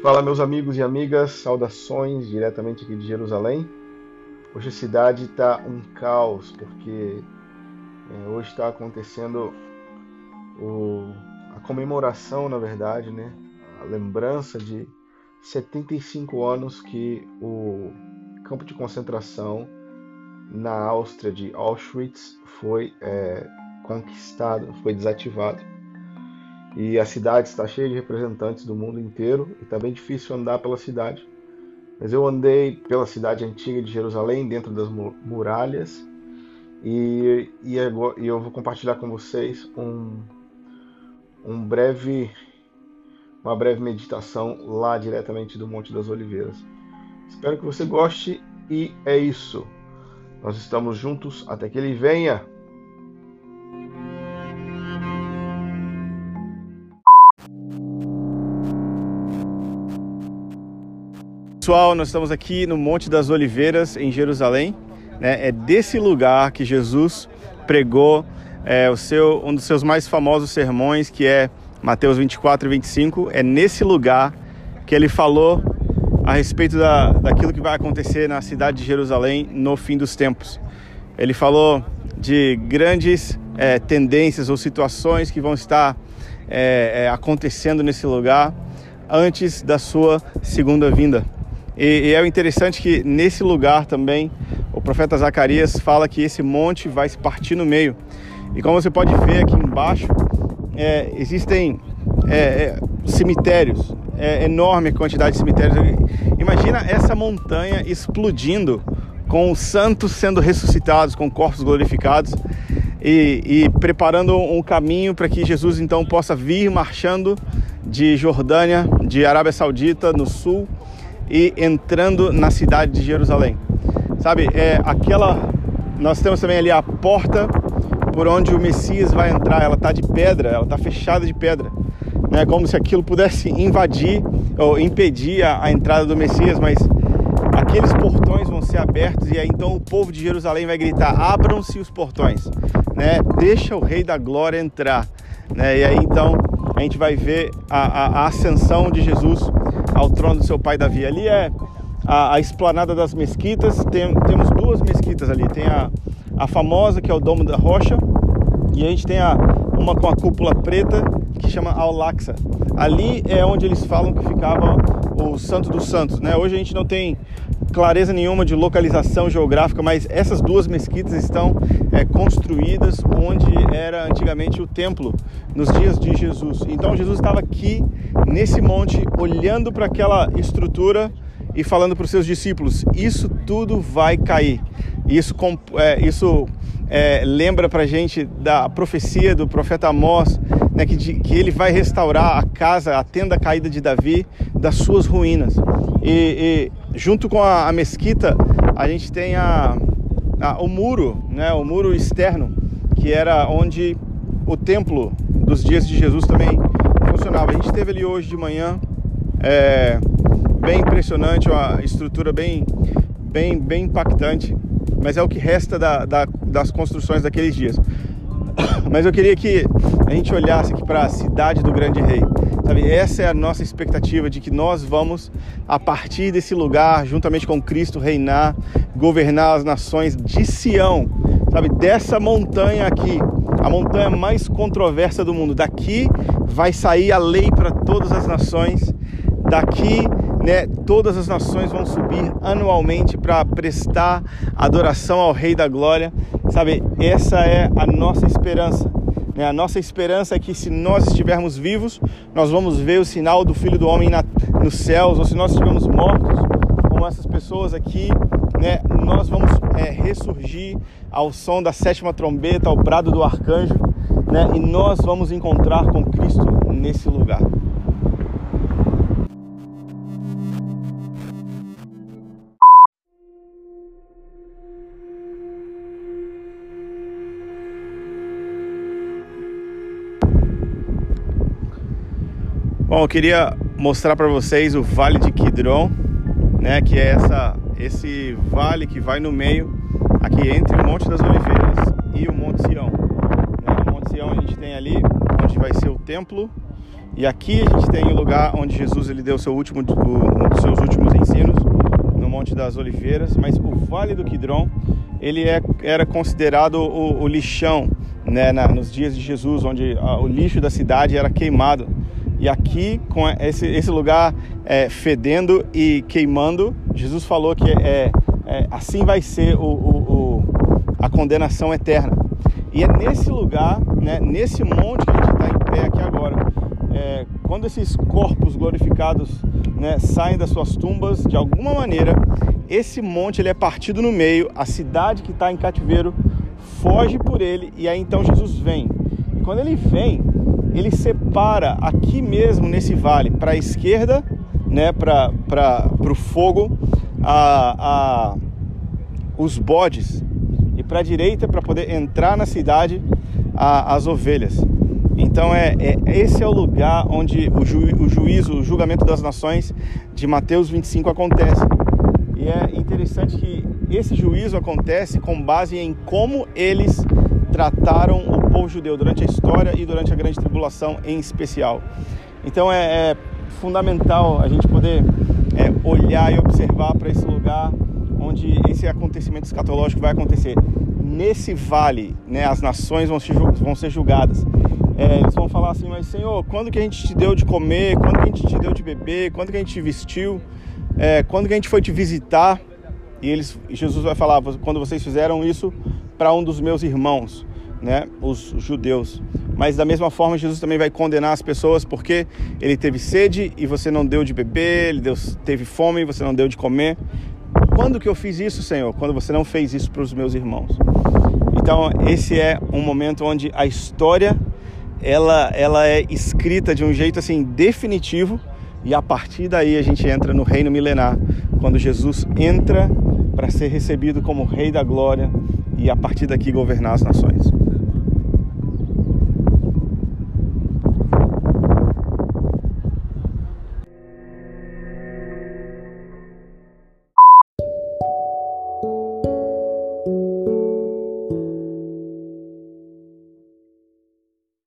Fala, meus amigos e amigas, saudações diretamente aqui de Jerusalém. Hoje a cidade está um caos, porque é, hoje está acontecendo o, a comemoração, na verdade, né? a lembrança de 75 anos que o campo de concentração na Áustria de Auschwitz foi é, conquistado, foi desativado. E a cidade está cheia de representantes do mundo inteiro e está bem difícil andar pela cidade. Mas eu andei pela cidade antiga de Jerusalém, dentro das muralhas, e, e, e eu vou compartilhar com vocês um, um breve, uma breve meditação lá diretamente do Monte das Oliveiras. Espero que você goste e é isso. Nós estamos juntos até que ele venha. Pessoal, nós estamos aqui no Monte das Oliveiras, em Jerusalém. Né? É desse lugar que Jesus pregou é, o seu, um dos seus mais famosos sermões, que é Mateus 24 e 25. É nesse lugar que ele falou a respeito da, daquilo que vai acontecer na cidade de Jerusalém no fim dos tempos. Ele falou de grandes é, tendências ou situações que vão estar é, é acontecendo nesse lugar antes da sua segunda vinda. E, e é interessante que nesse lugar também o profeta Zacarias fala que esse monte vai se partir no meio. E como você pode ver aqui embaixo, é, existem é, é, cemitérios, é enorme quantidade de cemitérios. Imagina essa montanha explodindo com os santos sendo ressuscitados, com corpos glorificados e, e preparando um caminho para que Jesus então possa vir marchando de Jordânia, de Arábia Saudita no sul e entrando na cidade de Jerusalém. Sabe, é aquela. Nós temos também ali a porta por onde o Messias vai entrar. Ela está de pedra, ela está fechada de pedra. Né? Como se aquilo pudesse invadir ou impedir a, a entrada do Messias, mas aqueles portões vão ser abertos e aí então o povo de Jerusalém vai gritar: abram-se os portões, né? Deixa o Rei da Glória entrar, né? E aí então a gente vai ver a, a, a ascensão de Jesus ao trono do seu pai Davi. Ali é a, a esplanada das mesquitas, Tem, temos duas mesquitas ali. Tem a, a famosa, que é o Domo da Rocha, e a gente tem a, uma com a cúpula preta, que chama Al-Aqsa. Ali é onde eles falam que ficava o Santo dos Santos. Né? Hoje a gente não tem clareza nenhuma de localização geográfica, mas essas duas mesquitas estão é, construídas onde era antigamente o templo, nos dias de Jesus. Então Jesus estava aqui nesse monte, olhando para aquela estrutura e falando para os seus discípulos: Isso tudo vai cair. Isso, é, isso é, lembra para a gente da profecia do profeta Amós, né, que, de, que ele vai restaurar a casa, a tenda caída de Davi, das suas ruínas. E, e junto com a, a, mesquita, a gente tem a, a, o muro, né, o muro externo, que era onde o templo dos dias de Jesus também funcionava. A gente teve ali hoje de manhã, é, bem impressionante, uma estrutura bem, bem, bem impactante, mas é o que resta da, da, das construções daqueles dias. Mas eu queria que a gente olhasse aqui para a cidade do Grande Rei. Sabe, essa é a nossa expectativa de que nós vamos, a partir desse lugar, juntamente com Cristo, reinar, governar as nações de Sião, sabe, dessa montanha aqui, a montanha mais controversa do mundo. Daqui vai sair a lei para todas as nações. Daqui, né, todas as nações vão subir anualmente para prestar adoração ao Rei da Glória. Sabe, essa é a nossa esperança. Né? A nossa esperança é que se nós estivermos vivos, nós vamos ver o sinal do Filho do Homem na, nos céus, ou se nós estivermos mortos, como essas pessoas aqui, né, nós vamos é, ressurgir ao som da sétima trombeta, ao brado do arcanjo, né, e nós vamos encontrar com Cristo nesse lugar. Bom, eu queria mostrar para vocês o Vale de Kidron, né, que é essa, esse vale que vai no meio, aqui entre o Monte das Oliveiras e o Monte Sião. Né, Monte Sião a gente tem ali onde vai ser o templo E aqui a gente tem o lugar onde Jesus ele deu seu último, um dos seus últimos ensinos, no Monte das Oliveiras. Mas o Vale do Quidron ele é, era considerado o, o lixão né, na, nos dias de Jesus, onde a, o lixo da cidade era queimado. E aqui, com esse, esse lugar é, fedendo e queimando, Jesus falou que é, é assim vai ser o, o, o, a condenação eterna. E é nesse lugar, né, nesse monte que a gente está em pé aqui agora, é, quando esses corpos glorificados né, saem das suas tumbas, de alguma maneira, esse monte ele é partido no meio, a cidade que está em cativeiro foge por ele e aí então Jesus vem. E quando ele vem, ele separa aqui mesmo nesse vale para a esquerda, né, para o fogo, a, a, os bodes e para a direita para poder entrar na cidade a, as ovelhas. Então é, é, esse é o lugar onde o, ju, o juízo, o julgamento das nações de Mateus 25 acontece. E é interessante que esse juízo acontece com base em como eles trataram o povo judeu durante a história e durante a grande tribulação em especial. Então é, é fundamental a gente poder é, olhar e observar para esse lugar onde esse acontecimento escatológico vai acontecer. Nesse vale, né, as nações vão, vão ser julgadas. É, eles vão falar assim, mas Senhor, quando que a gente te deu de comer? Quando que a gente te deu de beber? Quando que a gente te vestiu? É, quando que a gente foi te visitar? E eles, Jesus vai falar, quando vocês fizeram isso para um dos meus irmãos, né, os judeus. Mas da mesma forma, Jesus também vai condenar as pessoas porque ele teve sede e você não deu de beber, ele deu, teve fome e você não deu de comer. Quando que eu fiz isso, Senhor? Quando você não fez isso para os meus irmãos. Então, esse é um momento onde a história ela, ela é escrita de um jeito assim definitivo e a partir daí a gente entra no reino milenar, quando Jesus entra para ser recebido como Rei da Glória e a partir daqui governar as nações.